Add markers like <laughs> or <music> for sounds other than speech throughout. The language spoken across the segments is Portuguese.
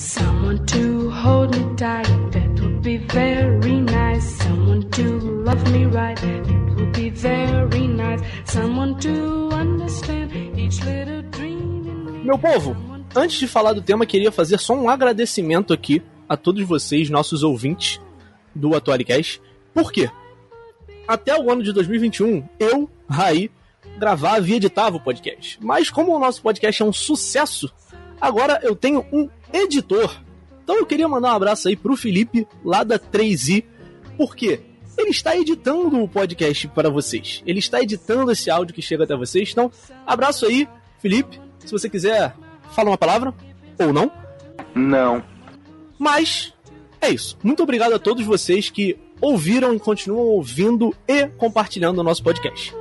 Someone to hold me tight, that would be very nice. Someone to love me right, that would be very nice. Someone to understand each little dream. Meu povo, antes de falar do tema, queria fazer só um agradecimento aqui a todos vocês, nossos ouvintes do Atualicast. Por quê? Até o ano de 2021, eu, Raí, gravava e editava o podcast. Mas como o nosso podcast é um sucesso, agora eu tenho um editor. Então eu queria mandar um abraço aí pro Felipe, lá da 3i, porque ele está editando o podcast para vocês. Ele está editando esse áudio que chega até vocês. Então, abraço aí, Felipe. Se você quiser, fala uma palavra, ou não. Não. Mas é isso. Muito obrigado a todos vocês que ouviram e continuam ouvindo e compartilhando o nosso podcast.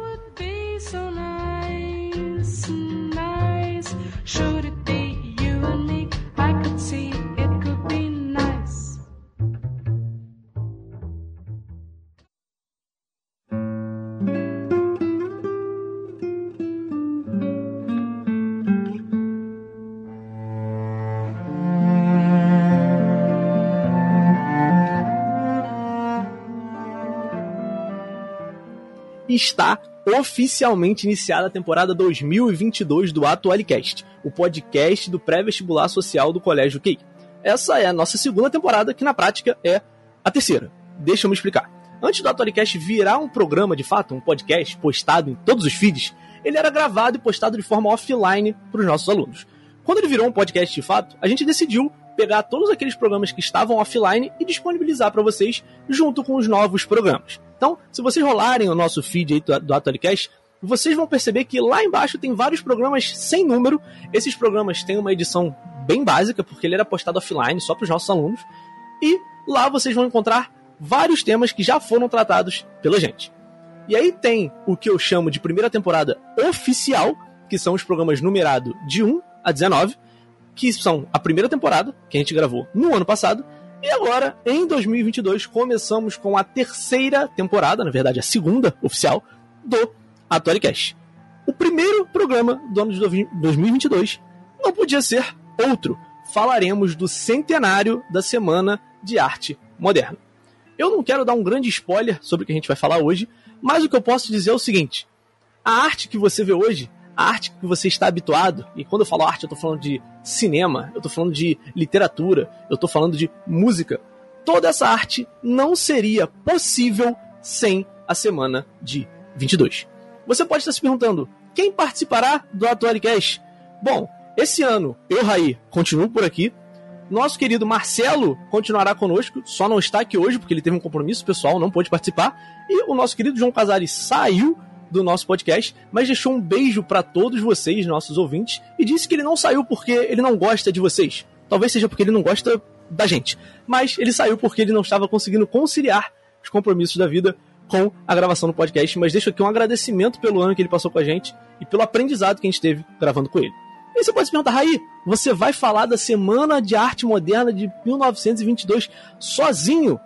Está oficialmente iniciada a temporada 2022 do Atualicast, o podcast do pré-vestibular social do Colégio QI. Essa é a nossa segunda temporada, que na prática é a terceira. Deixa eu me explicar. Antes do Atualicast virar um programa de fato, um podcast postado em todos os feeds, ele era gravado e postado de forma offline para os nossos alunos. Quando ele virou um podcast de fato, a gente decidiu pegar todos aqueles programas que estavam offline e disponibilizar para vocês junto com os novos programas. Então, se vocês rolarem o nosso feed aí do, do Atualicast, vocês vão perceber que lá embaixo tem vários programas sem número. Esses programas têm uma edição bem básica, porque ele era postado offline só para os nossos alunos. E lá vocês vão encontrar vários temas que já foram tratados pela gente. E aí tem o que eu chamo de primeira temporada oficial, que são os programas numerados de 1 a 19, que são a primeira temporada, que a gente gravou no ano passado, e agora, em 2022, começamos com a terceira temporada, na verdade a segunda oficial, do Atualicast. O primeiro programa do ano de 2022 não podia ser outro. Falaremos do centenário da Semana de Arte Moderna. Eu não quero dar um grande spoiler sobre o que a gente vai falar hoje, mas o que eu posso dizer é o seguinte: a arte que você vê hoje, arte que você está habituado, e quando eu falo arte, eu estou falando de cinema, eu estou falando de literatura, eu estou falando de música. Toda essa arte não seria possível sem a semana de 22. Você pode estar se perguntando: quem participará do Atualicast? Bom, esse ano eu, Raí, continuo por aqui. Nosso querido Marcelo continuará conosco, só não está aqui hoje porque ele teve um compromisso pessoal, não pôde participar. E o nosso querido João Casares saiu do nosso podcast, mas deixou um beijo para todos vocês, nossos ouvintes, e disse que ele não saiu porque ele não gosta de vocês. Talvez seja porque ele não gosta da gente. Mas ele saiu porque ele não estava conseguindo conciliar os compromissos da vida com a gravação do podcast. Mas deixo aqui um agradecimento pelo ano que ele passou com a gente e pelo aprendizado que a gente teve gravando com ele. E você pode se perguntar, Raí, você vai falar da Semana de Arte Moderna de 1922 sozinho?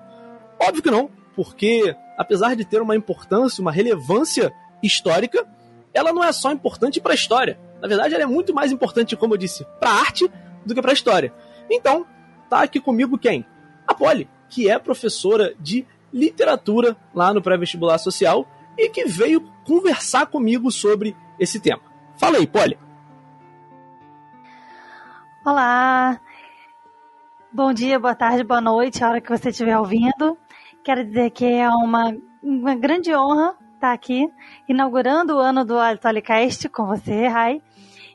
Óbvio que não, porque apesar de ter uma importância, uma relevância histórica, ela não é só importante para a história. Na verdade, ela é muito mais importante, como eu disse, para a arte do que para a história. Então, tá aqui comigo quem? A Polly, que é professora de literatura lá no pré-vestibular social e que veio conversar comigo sobre esse tema. Fala aí, Polly. Olá! Bom dia, boa tarde, boa noite, a hora que você estiver ouvindo. Quero dizer que é uma, uma grande honra estar aqui, inaugurando o ano do Atualicast com você, Rai.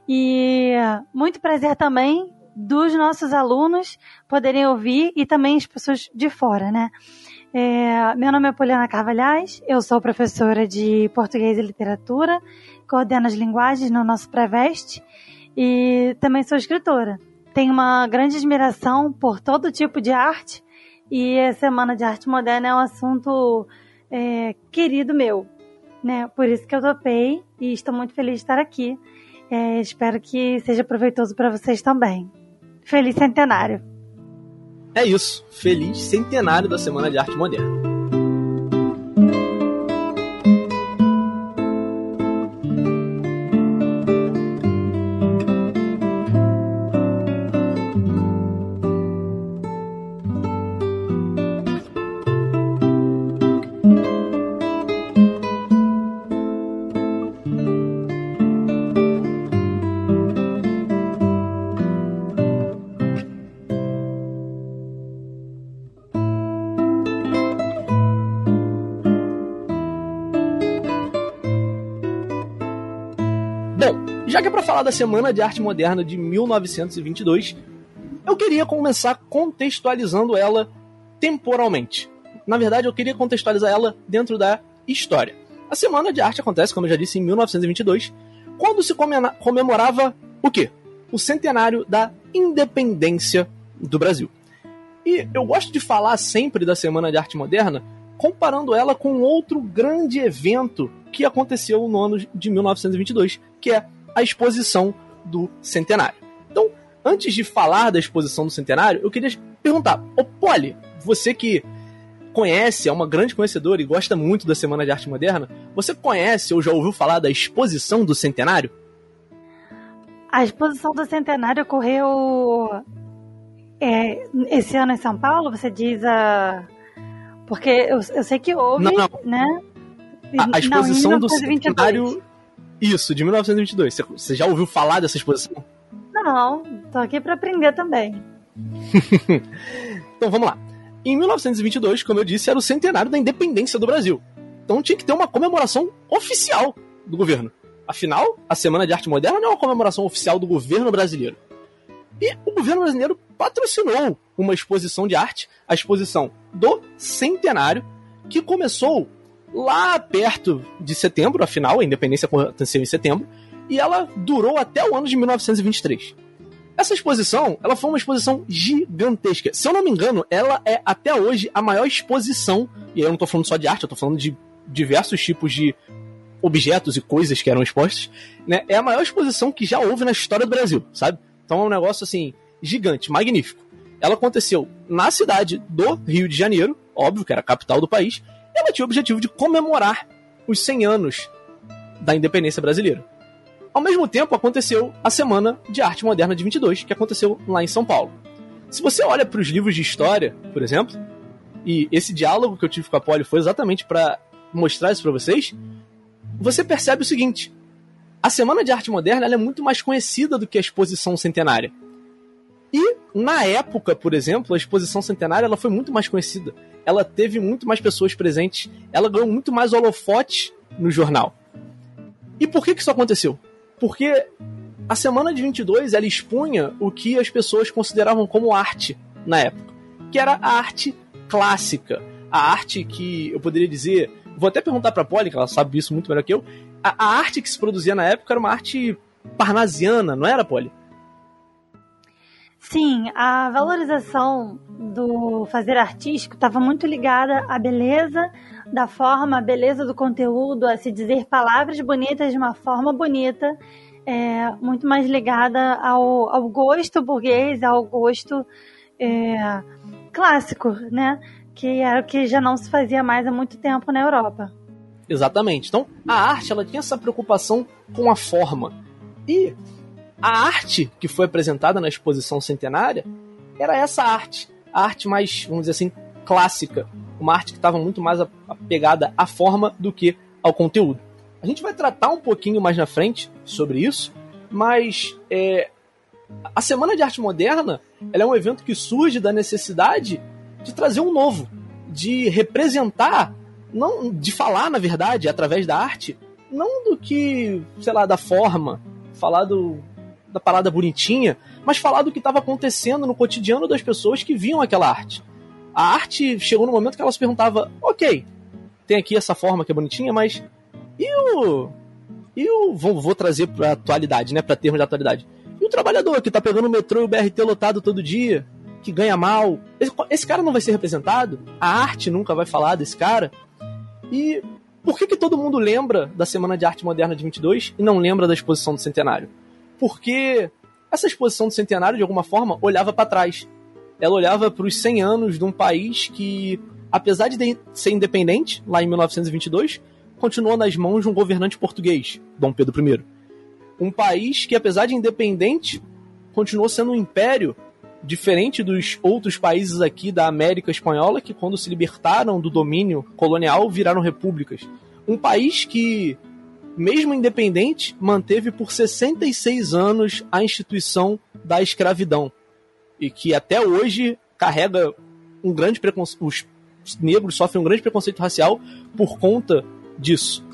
E muito prazer também dos nossos alunos poderem ouvir e também as pessoas de fora, né? É, meu nome é Poliana Carvalhais, eu sou professora de português e literatura, coordeno as linguagens no nosso pré-veste e também sou escritora. Tenho uma grande admiração por todo tipo de arte e a Semana de Arte Moderna é um assunto é, querido meu, né? Por isso que eu topei e estou muito feliz de estar aqui. É, espero que seja proveitoso para vocês também. Feliz centenário! É isso. Feliz centenário da Semana de Arte Moderna. Bom, já que é para falar da Semana de Arte Moderna de 1922, eu queria começar contextualizando ela temporalmente. Na verdade, eu queria contextualizar ela dentro da história. A Semana de Arte acontece, como eu já disse, em 1922, quando se comemorava o quê? O centenário da independência do Brasil. E eu gosto de falar sempre da Semana de Arte Moderna comparando ela com outro grande evento que aconteceu no ano de 1922, que é a exposição do centenário. Então, antes de falar da exposição do centenário, eu queria perguntar, ô Poli, você que conhece, é uma grande conhecedora e gosta muito da Semana de Arte Moderna, você conhece ou já ouviu falar da exposição do centenário? A exposição do centenário ocorreu é, esse ano em São Paulo, você diz a. Porque eu, eu sei que houve, não, não. né? A, a exposição não, do centenário. Isso, de 1922. Você, já ouviu falar dessa exposição? Não, tô aqui para aprender também. <laughs> então vamos lá. Em 1922, como eu disse, era o centenário da independência do Brasil. Então tinha que ter uma comemoração oficial do governo. Afinal, a Semana de Arte Moderna não é uma comemoração oficial do governo brasileiro. E o governo brasileiro patrocinou uma exposição de arte, a exposição do Centenário, que começou lá perto de setembro, afinal, a independência aconteceu em setembro, e ela durou até o ano de 1923. Essa exposição, ela foi uma exposição gigantesca. Se eu não me engano, ela é até hoje a maior exposição, e eu não estou falando só de arte, eu estou falando de diversos tipos de objetos e coisas que eram expostos, né? É a maior exposição que já houve na história do Brasil, sabe? Então é um negócio assim gigante, magnífico. Ela aconteceu na cidade do Rio de Janeiro, óbvio que era a capital do país, ela tinha o objetivo de comemorar os 100 anos da independência brasileira. Ao mesmo tempo, aconteceu a Semana de Arte Moderna de 22, que aconteceu lá em São Paulo. Se você olha para os livros de história, por exemplo, e esse diálogo que eu tive com a Polly foi exatamente para mostrar isso para vocês, você percebe o seguinte: a Semana de Arte Moderna é muito mais conhecida do que a Exposição Centenária. E, na época, por exemplo, a Exposição Centenária ela foi muito mais conhecida. Ela teve muito mais pessoas presentes. Ela ganhou muito mais holofote no jornal. E por que, que isso aconteceu? Porque a Semana de 22 ela expunha o que as pessoas consideravam como arte na época, que era a arte clássica, a arte que eu poderia dizer, vou até perguntar para a Polly, que ela sabe isso muito melhor que eu, a, a, arte que se produzia na época era uma arte parnasiana, não era, Polly? Sim, a valorização do fazer artístico estava muito ligada à beleza da forma, à beleza do conteúdo, a se dizer palavras bonitas de uma forma bonita, é, muito mais ligada ao, ao gosto burguês, ao gosto é, clássico, né? Que era o que já não se fazia mais há muito tempo na Europa. Exatamente. Então, a arte ela tinha essa preocupação com a forma. E a arte que foi apresentada na exposição centenária era essa arte. A arte mais, vamos dizer assim, clássica. Uma arte que estava muito mais apegada à forma do que ao conteúdo. A gente vai tratar um pouquinho mais na frente sobre isso, mas é, a Semana de Arte Moderna é um evento que surge da necessidade de trazer um novo, de representar não de falar, na verdade, através da arte, não do que, sei lá, da forma, falar do, da parada bonitinha, mas falar do que estava acontecendo no cotidiano das pessoas que viam aquela arte. A arte chegou no momento que ela se perguntava: ok, tem aqui essa forma que é bonitinha, mas e o. E o. Vou, vou trazer pra atualidade, né? Pra termos de atualidade. E o trabalhador que tá pegando o metrô e o BRT lotado todo dia, que ganha mal. Esse, esse cara não vai ser representado? A arte nunca vai falar desse cara? E por que, que todo mundo lembra da Semana de Arte Moderna de 22 e não lembra da exposição do centenário? Porque essa exposição do centenário, de alguma forma, olhava para trás. Ela olhava para os 100 anos de um país que, apesar de ser independente, lá em 1922, continuou nas mãos de um governante português, Dom Pedro I. Um país que, apesar de independente, continuou sendo um império diferente dos outros países aqui da América Espanhola que, quando se libertaram do domínio colonial, viraram repúblicas. Um país que, mesmo independente, manteve por 66 anos a instituição da escravidão e que até hoje carrega um grande preconceito. Os negros sofrem um grande preconceito racial por conta disso.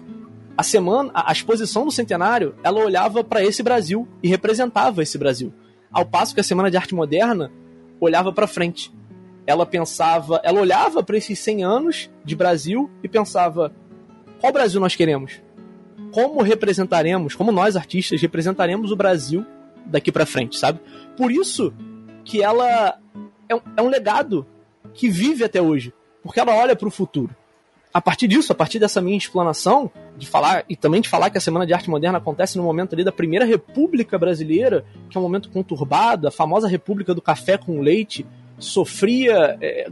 a semana, a exposição do centenário, ela olhava para esse Brasil e representava esse Brasil. Ao passo que a Semana de Arte Moderna olhava para frente. Ela pensava, ela olhava para esses 100 anos de Brasil e pensava: qual Brasil nós queremos? Como representaremos, como nós artistas representaremos o Brasil daqui para frente, sabe? Por isso que ela é um, é um legado que vive até hoje, porque ela olha para o futuro a partir disso, a partir dessa minha explanação, de falar e também de falar que a Semana de Arte Moderna acontece no momento ali da primeira República Brasileira, que é um momento conturbado, a famosa República do Café com Leite, sofria. É,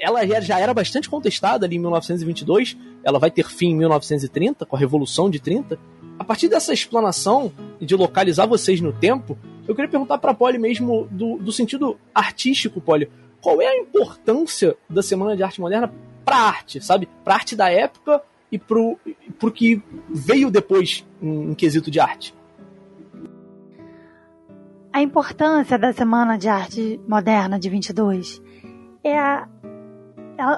ela já era bastante contestada ali em 1922, ela vai ter fim em 1930, com a Revolução de 30. A partir dessa explanação de localizar vocês no tempo, eu queria perguntar para Polly mesmo do, do sentido artístico, Polly. Qual é a importância da Semana de Arte Moderna pra arte, sabe? Pra arte da época e pro, pro que veio depois em, em quesito de arte. A importância da Semana de Arte Moderna de 22 é, a,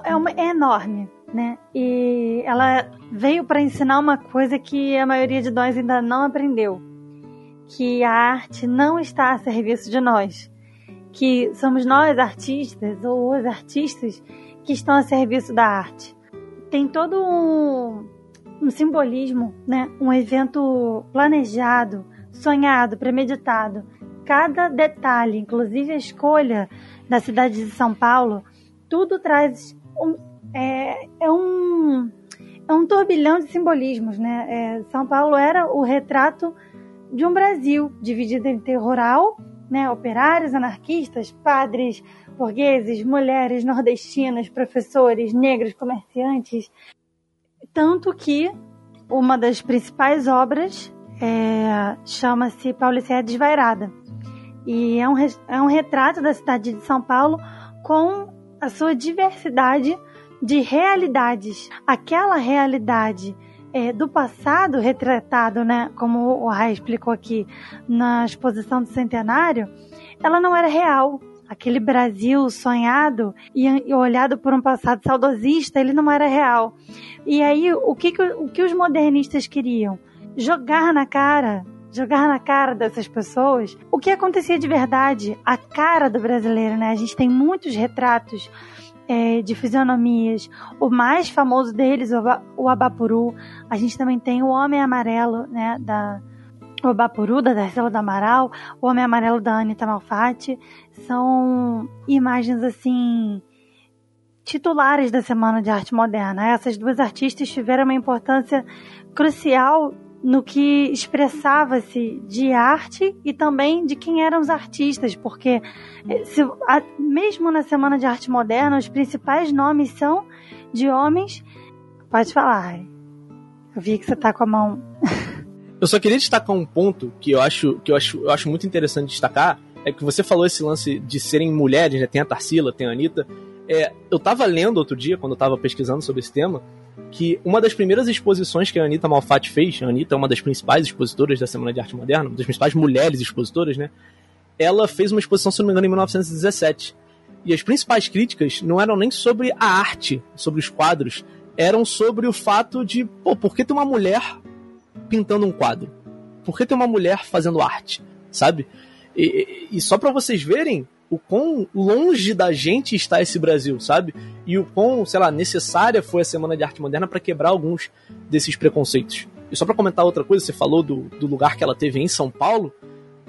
é, uma, é enorme, né? E ela veio para ensinar uma coisa que a maioria de nós ainda não aprendeu, que a arte não está a serviço de nós, que somos nós artistas ou os artistas que estão a serviço da arte. Tem todo um, um simbolismo, né? um evento planejado, sonhado, premeditado. Cada detalhe, inclusive a escolha da cidade de São Paulo, tudo traz um, é, é um é um turbilhão de simbolismos, né? É, São Paulo era o retrato de um Brasil dividido entre rural, né, operários, anarquistas, padres, burgueses, mulheres nordestinas, professores, negros, comerciantes. Tanto que uma das principais obras é, chama-se Paulicéia Desvairada. E é um, é um retrato da cidade de São Paulo com a sua diversidade de realidades. Aquela realidade é, do passado retratado, né, como o Rai explicou aqui na exposição do centenário, ela não era real aquele Brasil sonhado e, olhado por um passado saudosista, ele não era real. E aí, o que, o que os modernistas queriam? Jogar na cara jogar na cara dessas pessoas o que acontecia de verdade, a cara do brasileiro, né? A gente tem muitos retratos é, de fisionomias. O mais famoso deles, o Abapuru. A gente também tem o Homem Amarelo, né? Da, o Bapuru, da Darcela do Amaral, o Homem Amarelo da Anitta Malfatti, são imagens assim titulares da Semana de Arte Moderna. Essas duas artistas tiveram uma importância crucial no que expressava-se de arte e também de quem eram os artistas, porque eh, se, a, mesmo na Semana de Arte Moderna, os principais nomes são de homens. Pode falar. Eu vi que você está com a mão. <laughs> Eu só queria destacar um ponto que eu acho, que eu acho, eu acho muito interessante destacar. É que você falou esse lance de serem mulheres, né? Tem a Tarsila, tem a Anitta. É, eu tava lendo outro dia, quando eu tava pesquisando sobre esse tema, que uma das primeiras exposições que a Anitta Malfatti fez, a Anitta é uma das principais expositoras da Semana de Arte Moderna, uma das principais mulheres expositoras, né? Ela fez uma exposição, se não me engano, em 1917. E as principais críticas não eram nem sobre a arte, sobre os quadros, eram sobre o fato de, pô, por que tem uma mulher pintando um quadro? Por que tem uma mulher fazendo arte? Sabe? E, e só para vocês verem o quão longe da gente está esse Brasil, sabe? E o quão, sei lá, necessária foi a Semana de Arte Moderna para quebrar alguns desses preconceitos. E só para comentar outra coisa, você falou do, do lugar que ela teve em São Paulo.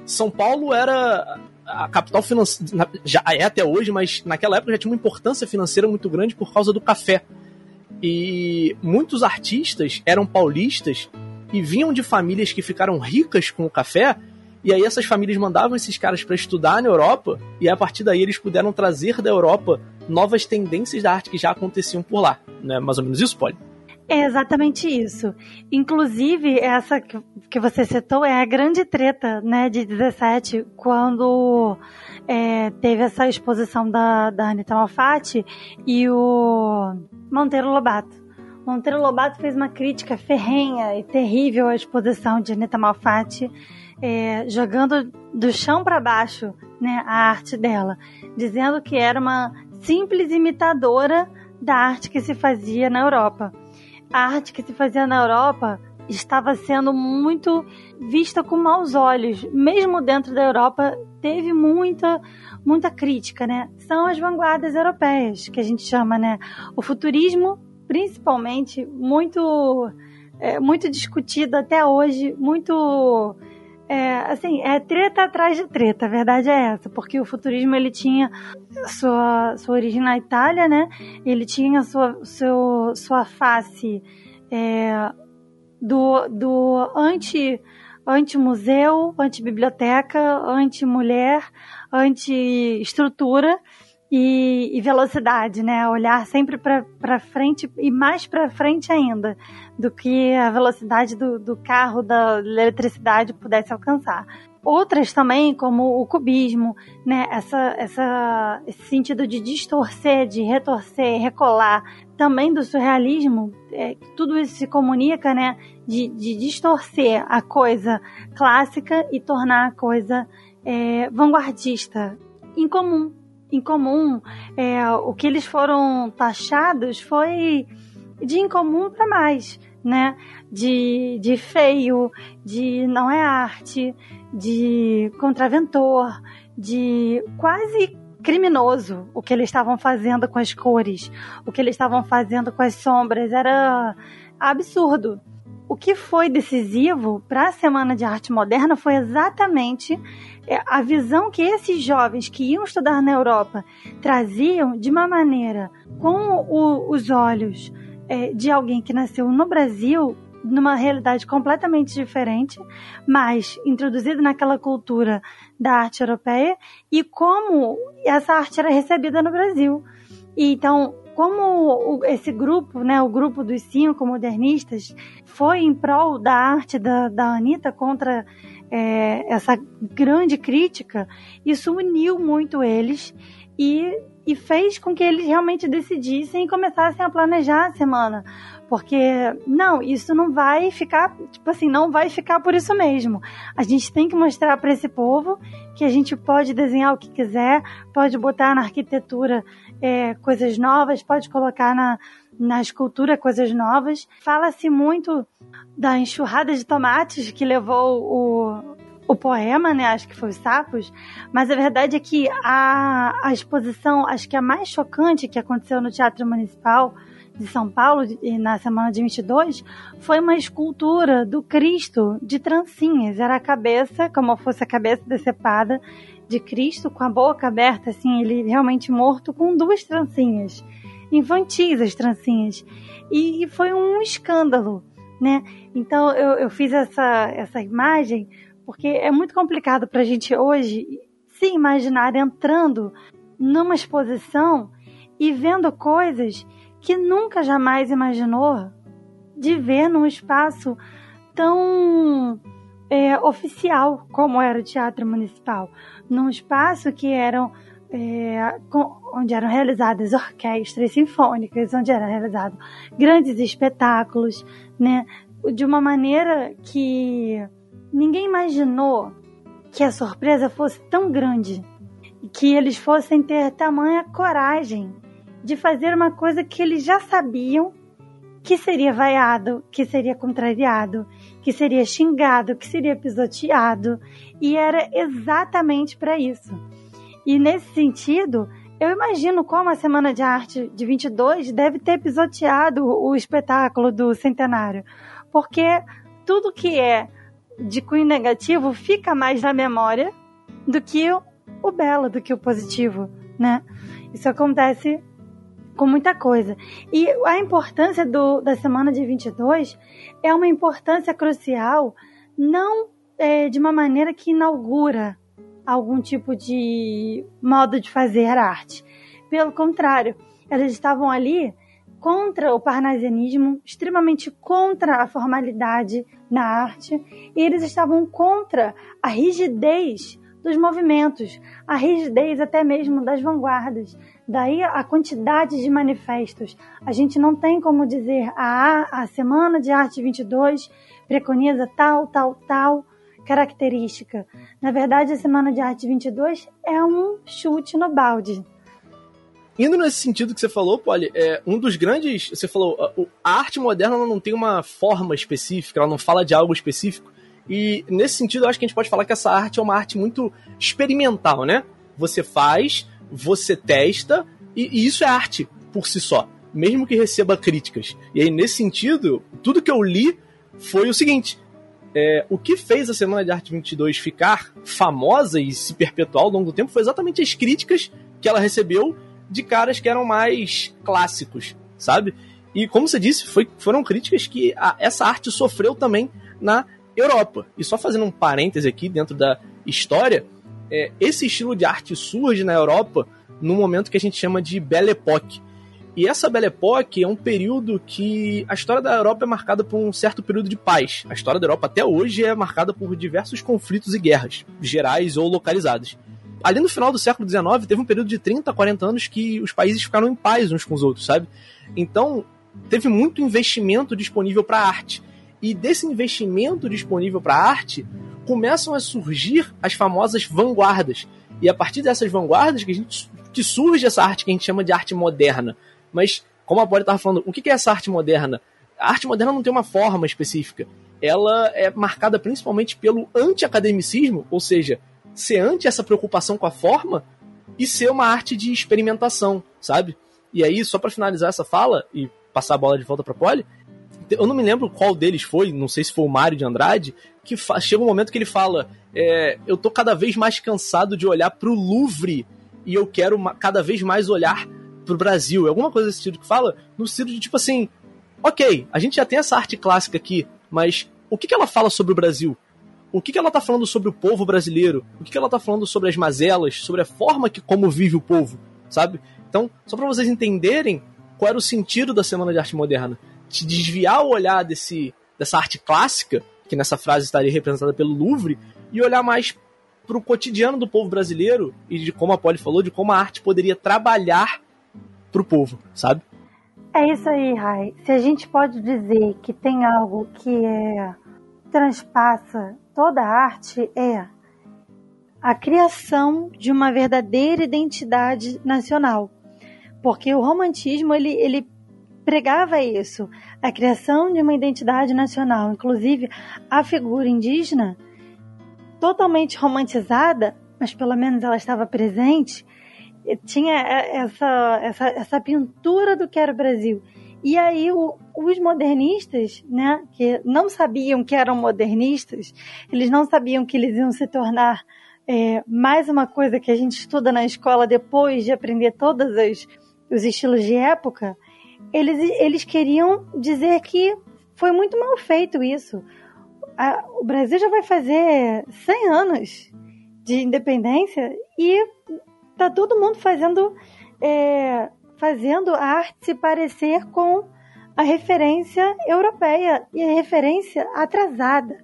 São Paulo era a capital financeira, já é até hoje, mas naquela época já tinha uma importância financeira muito grande por causa do café. E muitos artistas eram paulistas e vinham de famílias que ficaram ricas com o café, e aí essas famílias mandavam esses caras para estudar na Europa, e a partir daí eles puderam trazer da Europa novas tendências da arte que já aconteciam por lá. Não é mais ou menos isso, Polly? É exatamente isso. Inclusive, essa que você citou é a grande treta né, de 17, quando é, teve essa exposição da, da Anitta Malfatti e o Monteiro Lobato. Monteiro Lobato fez uma crítica ferrenha e terrível à exposição de Anita Malfatti, é, jogando do chão para baixo né, a arte dela, dizendo que era uma simples imitadora da arte que se fazia na Europa. a arte que se fazia na Europa estava sendo muito vista com maus olhos. Mesmo dentro da Europa, teve muita, muita crítica, né? São as vanguardas europeias, que a gente chama, né? O futurismo, principalmente, muito, é, muito discutido até hoje, muito é, assim, é treta atrás de treta, a verdade é essa, porque o futurismo ele tinha sua, sua origem na Itália, né? Ele tinha sua, seu, sua face é, do, do anti, anti-museu, anti-biblioteca, anti-mulher, anti-estrutura e, e, velocidade, né? Olhar sempre para frente e mais para frente ainda do que a velocidade do, do carro, da eletricidade pudesse alcançar. Outras também, como o cubismo, né? Essa, essa, esse sentido de distorcer, de retorcer, recolar, também do surrealismo, é, tudo isso se comunica, né? De, de distorcer a coisa clássica e tornar a coisa é, vanguardista, incomum. Incomum. É, o que eles foram taxados foi de incomum para mais, né? De, de feio, de não é arte, de contraventor, de quase criminoso o que eles estavam fazendo com as cores, o que eles estavam fazendo com as sombras, era absurdo. O que foi decisivo para a Semana de Arte Moderna foi exatamente é, a visão que esses jovens que iam estudar na Europa traziam de uma maneira com o, os olhos é, de alguém que nasceu no Brasil numa realidade completamente diferente, mas introduzido naquela cultura da arte europeia e como essa arte era recebida no Brasil. E então, como esse grupo, né, o grupo dos cinco modernistas, foi em prol da arte da, da Anitta contra é, essa grande crítica, isso uniu muito eles e, e fez com que eles realmente decidissem e começassem a planejar a semana. Porque, não, isso não vai ficar, tipo assim, não vai ficar por isso mesmo. A gente tem que mostrar para esse povo que a gente pode desenhar o que quiser, pode botar na arquitetura é, coisas novas, pode colocar na, na escultura coisas novas. Fala-se muito da enxurrada de tomates que levou o, o poema, né? Acho que foi os sapos. Mas a verdade é que a, a exposição, acho que a mais chocante que aconteceu no Teatro Municipal de São Paulo, na semana de 22, foi uma escultura do Cristo de trancinhas. Era a cabeça, como fosse a cabeça decepada de Cristo, com a boca aberta, assim, ele realmente morto, com duas trancinhas. Infantis as trancinhas. E, e foi um escândalo, né? Então eu, eu fiz essa, essa imagem porque é muito complicado para a gente hoje se imaginar entrando numa exposição e vendo coisas que nunca jamais imaginou de ver num espaço tão é, oficial como era o Teatro Municipal, num espaço que eram é, com, onde eram realizadas orquestras sinfônicas, onde eram realizados grandes espetáculos, né, de uma maneira que ninguém imaginou que a surpresa fosse tão grande e que eles fossem ter tamanha coragem de fazer uma coisa que eles já sabiam que seria vaiado, que seria contrariado, que seria xingado, que seria pisoteado, e era exatamente para isso. E nesse sentido, eu imagino como a Semana de Arte de 22 deve ter pisoteado o espetáculo do centenário, porque tudo que é de cunho negativo fica mais na memória do que o belo, do que o positivo, né? Isso acontece com muita coisa. E a importância do, da semana de 22 é uma importância crucial, não é, de uma maneira que inaugura algum tipo de modo de fazer arte. Pelo contrário, elas estavam ali contra o parnasianismo, extremamente contra a formalidade na arte, e eles estavam contra a rigidez dos movimentos, a rigidez até mesmo das vanguardas, Daí a quantidade de manifestos. A gente não tem como dizer a, a Semana de Arte 22 preconiza tal, tal, tal característica. Na verdade, a Semana de Arte 22 é um chute no balde. indo nesse sentido que você falou, Polly, é, um dos grandes. Você falou, a, a arte moderna não tem uma forma específica, ela não fala de algo específico. E nesse sentido, eu acho que a gente pode falar que essa arte é uma arte muito experimental, né? Você faz, você testa, e, e isso é arte por si só, mesmo que receba críticas. E aí, nesse sentido, tudo que eu li foi o seguinte: é, o que fez a Semana de Arte 22 ficar famosa e se perpetuar ao longo do tempo foi exatamente as críticas que ela recebeu de caras que eram mais clássicos, sabe? E como você disse, foi, foram críticas que a, essa arte sofreu também na Europa. E só fazendo um parêntese aqui dentro da história, é, esse estilo de arte surge na Europa num momento que a gente chama de Belle Époque. E essa Belle Époque é um período que a história da Europa é marcada por um certo período de paz. A história da Europa até hoje é marcada por diversos conflitos e guerras, gerais ou localizadas ali no final do século XIX, teve um período de 30, 40 anos que os países ficaram em paz uns com os outros, sabe? Então, teve muito investimento disponível para arte. E desse investimento disponível para arte, começam a surgir as famosas vanguardas. E a partir dessas vanguardas que, a gente, que surge essa arte que a gente chama de arte moderna. Mas, como a Polly estava falando, o que é essa arte moderna? A arte moderna não tem uma forma específica. Ela é marcada principalmente pelo anti-academicismo, ou seja, ser antes essa preocupação com a forma e ser uma arte de experimentação, sabe? E aí, só para finalizar essa fala e passar a bola de volta para Poli, eu não me lembro qual deles foi, não sei se foi o Mário de Andrade, que chega um momento que ele fala: é, Eu tô cada vez mais cansado de olhar pro Louvre e eu quero cada vez mais olhar pro Brasil. É alguma coisa desse sentido que fala, no sentido de tipo assim: Ok, a gente já tem essa arte clássica aqui, mas o que, que ela fala sobre o Brasil? o que, ela está falando sobre o povo brasileiro, o que, ela está falando sobre as mazelas, sobre a forma que como vive o povo, sabe? Então, só para vocês entenderem qual era o sentido da Semana de Arte Moderna, de desviar o olhar desse, dessa arte clássica, que nessa frase estaria representada pelo Louvre, e olhar mais para o cotidiano do povo brasileiro e de como a Polly falou, de como a arte poderia trabalhar para o povo, sabe? É isso aí, Rai. Se a gente pode dizer que tem algo que é transpassa toda arte é a criação de uma verdadeira identidade nacional. Porque o romantismo ele, ele pregava isso, a criação de uma identidade nacional, inclusive a figura indígena totalmente romantizada, mas pelo menos ela estava presente, tinha essa, essa, essa pintura do que era o Brasil. E aí o, os modernistas, né, que não sabiam que eram modernistas, eles não sabiam que eles iam se tornar é, mais uma coisa que a gente estuda na escola depois de aprender todos os, os estilos de época, eles, eles queriam dizer que foi muito mal feito isso. A, o Brasil já vai fazer 100 anos de independência e tá todo mundo fazendo é, fazendo a arte se parecer com a referência europeia e a referência atrasada,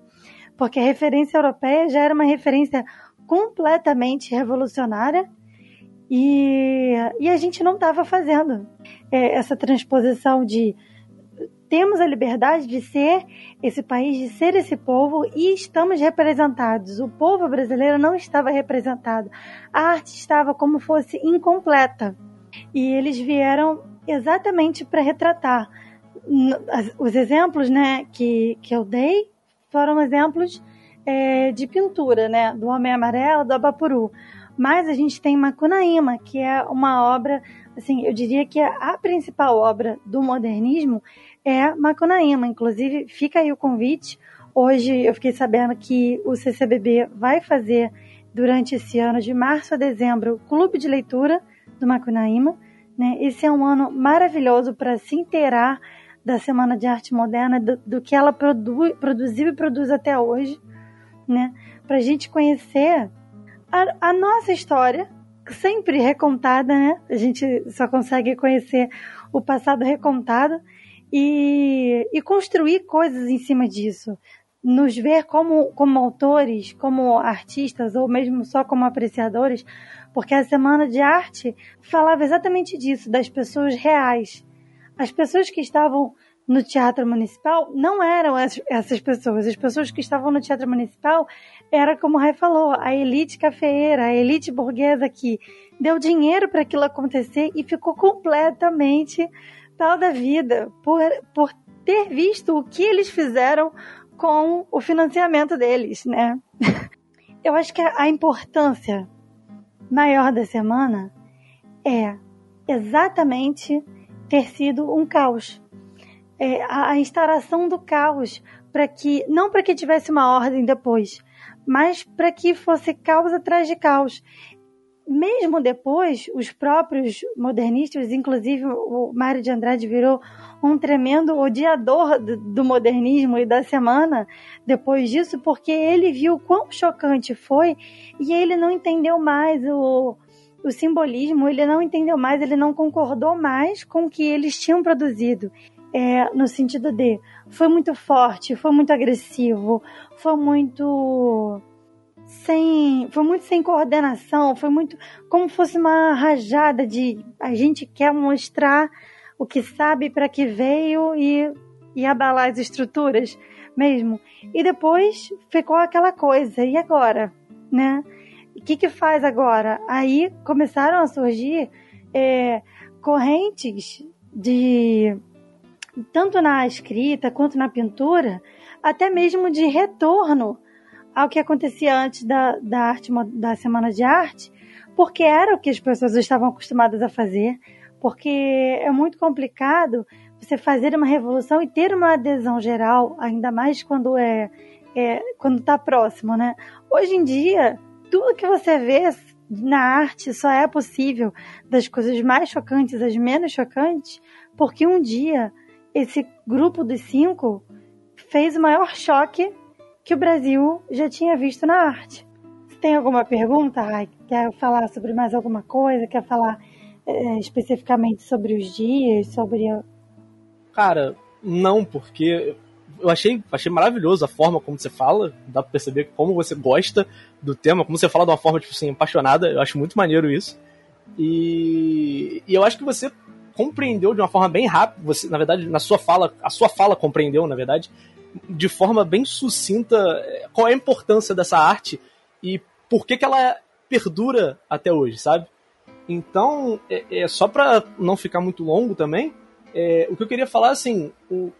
porque a referência europeia já era uma referência completamente revolucionária e, e a gente não estava fazendo é, essa transposição de temos a liberdade de ser esse país, de ser esse povo e estamos representados. O povo brasileiro não estava representado. A arte estava como fosse incompleta. E eles vieram exatamente para retratar. Os exemplos né, que, que eu dei foram exemplos é, de pintura, né, do Homem Amarelo, do Abapuru. Mas a gente tem Macunaíma, que é uma obra, assim, eu diria que a principal obra do modernismo é Macunaíma. Inclusive, fica aí o convite. Hoje eu fiquei sabendo que o CCBB vai fazer, durante esse ano, de março a dezembro, clube de leitura do Macunaíma. Né? Esse é um ano maravilhoso para se inteirar da Semana de Arte Moderna, do, do que ela produ, produziu e produz até hoje, né? para a gente conhecer a, a, nossa história, sempre recontada, né? a gente só consegue conhecer o passado recontado e, e construir coisas em cima disso nos ver como, como autores, como artistas ou mesmo só como apreciadores, porque a Semana de Arte falava exatamente disso, das pessoas reais. As pessoas que estavam no Teatro Municipal não eram essas pessoas. As pessoas que estavam no Teatro Municipal era, como o Rai falou, a elite cafeeira, a elite burguesa que deu dinheiro para aquilo acontecer e ficou completamente tal da vida por, por ter visto o que eles fizeram com o financiamento deles, né? <laughs> Eu acho que a importância maior da semana é exatamente ter sido um caos é, a, instauração do caos para que não para que tivesse uma ordem depois, mas para que fosse caos atrás de caos. Mesmo depois, os próprios modernistas, inclusive o Mário de Andrade virou um tremendo odiador do, do modernismo e da semana depois disso, porque ele viu quão chocante foi e ele não entendeu mais o, o simbolismo, ele não entendeu mais, ele não concordou mais com o que eles tinham produzido é, no sentido de foi muito forte, foi muito agressivo, foi muito sem, foi muito sem coordenação, foi muito como fosse uma rajada de a gente quer mostrar o que sabe para que veio e, e abalar as estruturas mesmo. E depois ficou aquela coisa, e agora, né? O que que faz agora? Aí começaram a surgir é, correntes de tanto na escrita quanto na pintura, até mesmo de retorno ao que acontecia antes da, da arte da semana de arte, porque era o que as pessoas estavam acostumadas a fazer, porque é muito complicado você fazer uma revolução e ter uma adesão geral, ainda mais quando é, é quando está próximo, né? Hoje em dia, tudo que você vê na arte só é possível das coisas mais chocantes às menos chocantes, porque um dia esse grupo dos cinco fez o maior choque que o Brasil já tinha visto na arte. Você tem alguma pergunta? Quer falar sobre mais alguma coisa? Quer falar é, especificamente sobre os dias, sobre... Cara, não, porque eu achei, achei maravilhoso a forma como você fala, dá pra perceber como você gosta do tema, como você fala de uma forma, tipo assim, apaixonada, eu acho muito maneiro isso. E, e eu acho que você compreendeu de uma forma bem rápida, você, na verdade, na sua fala, a sua fala compreendeu, na verdade, de forma bem sucinta eh, qual é a importância dessa arte e por que, que ela perdura até hoje, sabe? Então, é, é só para não ficar muito longo também, é, o que eu queria falar, assim, o,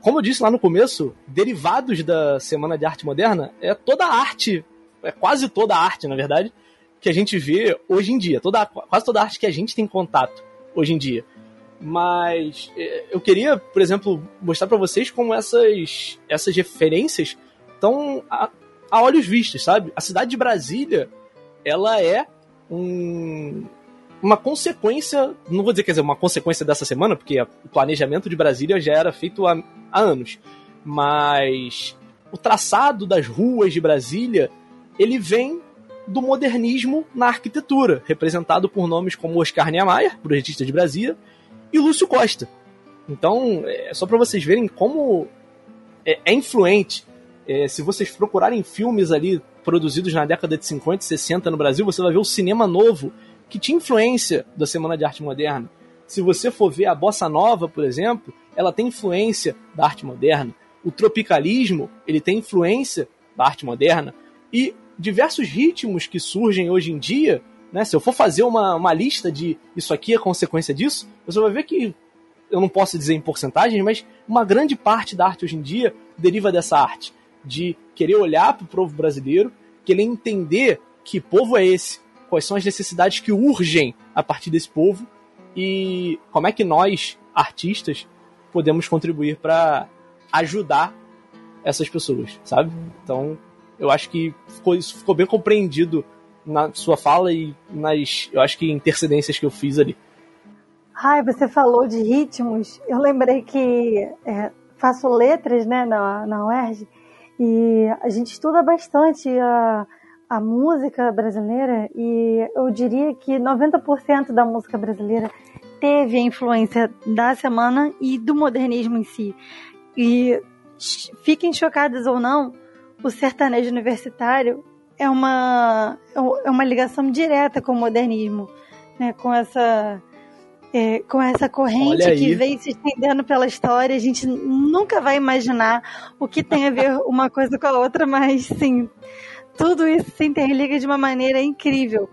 como eu disse lá no começo, derivados da Semana de Arte Moderna é toda a arte, é quase toda a arte, na verdade, que a gente vê hoje em dia, toda, quase toda a arte que a gente tem contato hoje em dia. Mas é, eu queria, por exemplo, mostrar para vocês como essas, essas referências estão a, a, olhos vistos, sabe? A cidade de Brasília, ela é um, uma consequência, não vou dizer quer dizer uma consequência dessa semana, porque o planejamento de Brasília já era feito há, há anos, mas o traçado das ruas de Brasília, ele vem do modernismo na arquitetura, representado por nomes como Oscar Niemeyer, projetista de Brasília, e Lúcio Costa. Então, é só para vocês verem como é, é influente. É, se vocês procurarem filmes ali produzidos na década de 50 e 60 no Brasil, você vai ver o cinema novo que tinha influência da Semana de Arte Moderna. Se você for ver a bossa nova, por exemplo, ela tem influência da arte moderna. O tropicalismo, ele tem influência da arte moderna. E diversos ritmos que surgem hoje em dia, né? Se eu for fazer uma, uma lista de isso aqui é consequência disso, você vai ver que eu não posso dizer em porcentagens, mas uma grande parte da arte hoje em dia deriva dessa arte, de querer olhar para o povo brasileiro, querer entender que povo é esse, quais são as necessidades que urgem a partir desse povo e como é que nós, artistas, podemos contribuir para ajudar essas pessoas, sabe? Então, eu acho que ficou, isso ficou bem compreendido na sua fala e nas, eu acho que intercedências que eu fiz ali. Ai, você falou de ritmos. Eu lembrei que é, faço letras, né, na, na UERJ, e a gente estuda bastante a, a música brasileira e eu diria que 90% da música brasileira teve a influência da semana e do modernismo em si. E fiquem chocados ou não, o sertanejo universitário é uma, é uma ligação direta com o modernismo, né? com essa é, com essa corrente que vem se estendendo pela história. A gente nunca vai imaginar o que tem a ver uma coisa com a outra, mas sim, tudo isso se interliga de uma maneira incrível.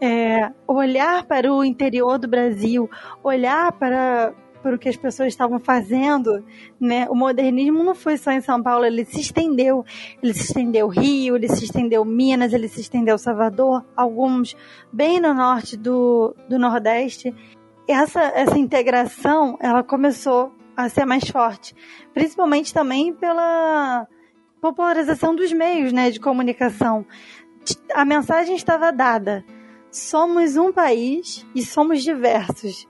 É, olhar para o interior do Brasil, olhar para, para o que as pessoas estavam fazendo, né? O modernismo não foi só em São Paulo, ele se estendeu, ele se estendeu Rio, ele se estendeu Minas, ele se estendeu Salvador, alguns bem no norte do, do Nordeste. Essa, essa integração, ela começou a ser mais forte, principalmente também pela popularização dos meios, né, de comunicação. A mensagem estava dada. Somos um país e somos diversos.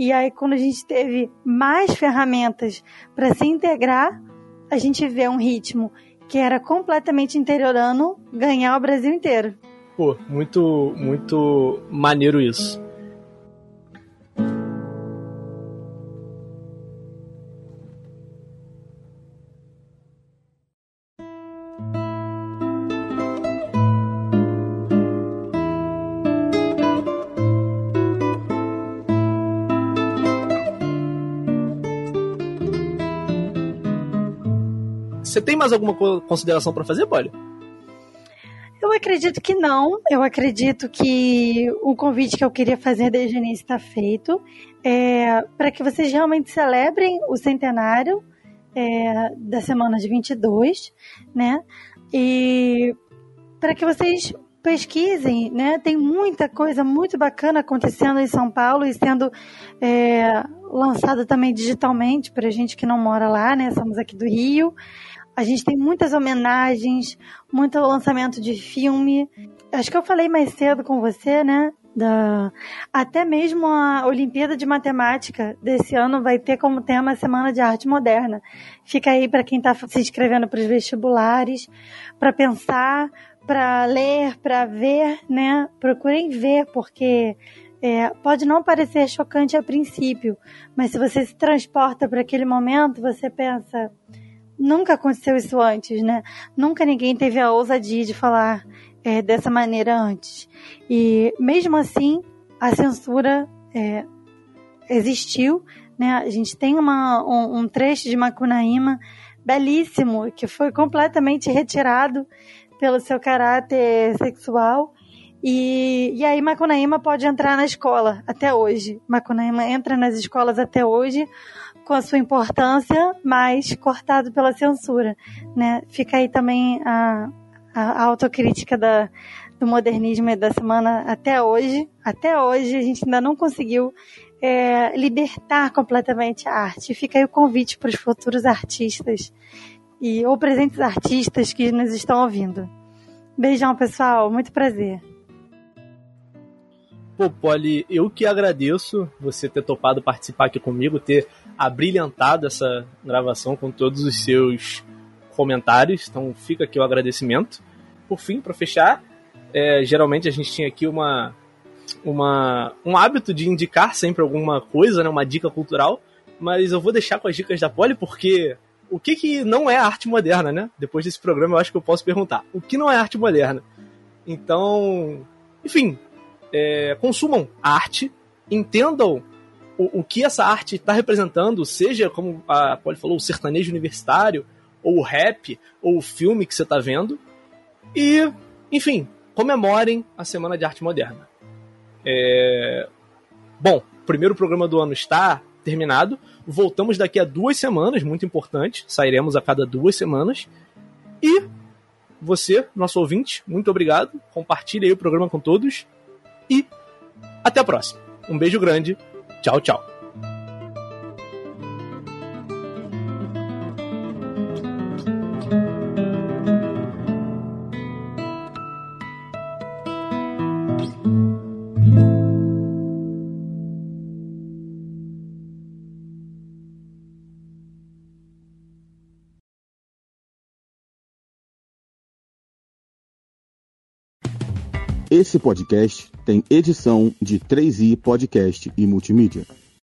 E aí, quando a gente teve mais ferramentas para se integrar, a gente vê um ritmo que era completamente interiorano ganhar o Brasil inteiro. Pô, muito, muito maneiro isso. Você tem mais alguma consideração para fazer, Polly? Eu acredito que não. Eu acredito que o convite que eu queria fazer desde o início está feito. É, para que vocês realmente celebrem o centenário é, da semana de 22, né? E para que vocês pesquisem, né? Tem muita coisa muito bacana acontecendo em São Paulo e sendo é, lançado também digitalmente para gente que não mora lá, né? Somos aqui do Rio. A gente tem muitas homenagens, muito lançamento de filme. Acho que eu falei mais cedo com você, né? Da... Até mesmo a Olimpíada de Matemática desse ano vai ter como tema a Semana de Arte Moderna. Fica aí para quem está se inscrevendo para os vestibulares, para pensar, para ler, para ver, né? Procurem ver, porque é, pode não parecer chocante a princípio, mas se você se transporta para aquele momento, você pensa nunca aconteceu isso antes, né? Nunca ninguém teve a ousadia de falar é, dessa maneira antes. E mesmo assim, a censura é, existiu, né? A gente tem uma, um, um trecho de Macunaíma belíssimo que foi completamente retirado pelo seu caráter sexual. E, e aí Macunaíma pode entrar na escola até hoje. Macunaíma entra nas escolas até hoje com a sua importância, mas cortado pela censura, né? Fica aí também a, a autocrítica da, do modernismo da semana até hoje. Até hoje a gente ainda não conseguiu é, libertar completamente a arte. Fica aí o convite para os futuros artistas e ou presentes artistas que nos estão ouvindo. Beijão, pessoal. Muito prazer. Pô, Polly, eu que agradeço você ter topado participar aqui comigo, ter abrilhantado essa gravação com todos os seus comentários. Então fica aqui o agradecimento. Por fim, para fechar, é, geralmente a gente tinha aqui uma, uma, um hábito de indicar sempre alguma coisa, né, uma dica cultural, mas eu vou deixar com as dicas da Polly porque o que, que não é arte moderna, né? Depois desse programa eu acho que eu posso perguntar. O que não é arte moderna? Então, enfim, é, consumam arte, entendam o, o que essa arte está representando, seja, como a Polly falou, o sertanejo universitário, ou o rap, ou o filme que você está vendo. E, enfim, comemorem a Semana de Arte Moderna. É... Bom, o primeiro programa do ano está terminado. Voltamos daqui a duas semanas, muito importante. Sairemos a cada duas semanas. E você, nosso ouvinte, muito obrigado. Compartilhe aí o programa com todos. E até a próxima. Um beijo grande Tchau, tchau. Esse podcast tem edição de 3i Podcast e Multimídia.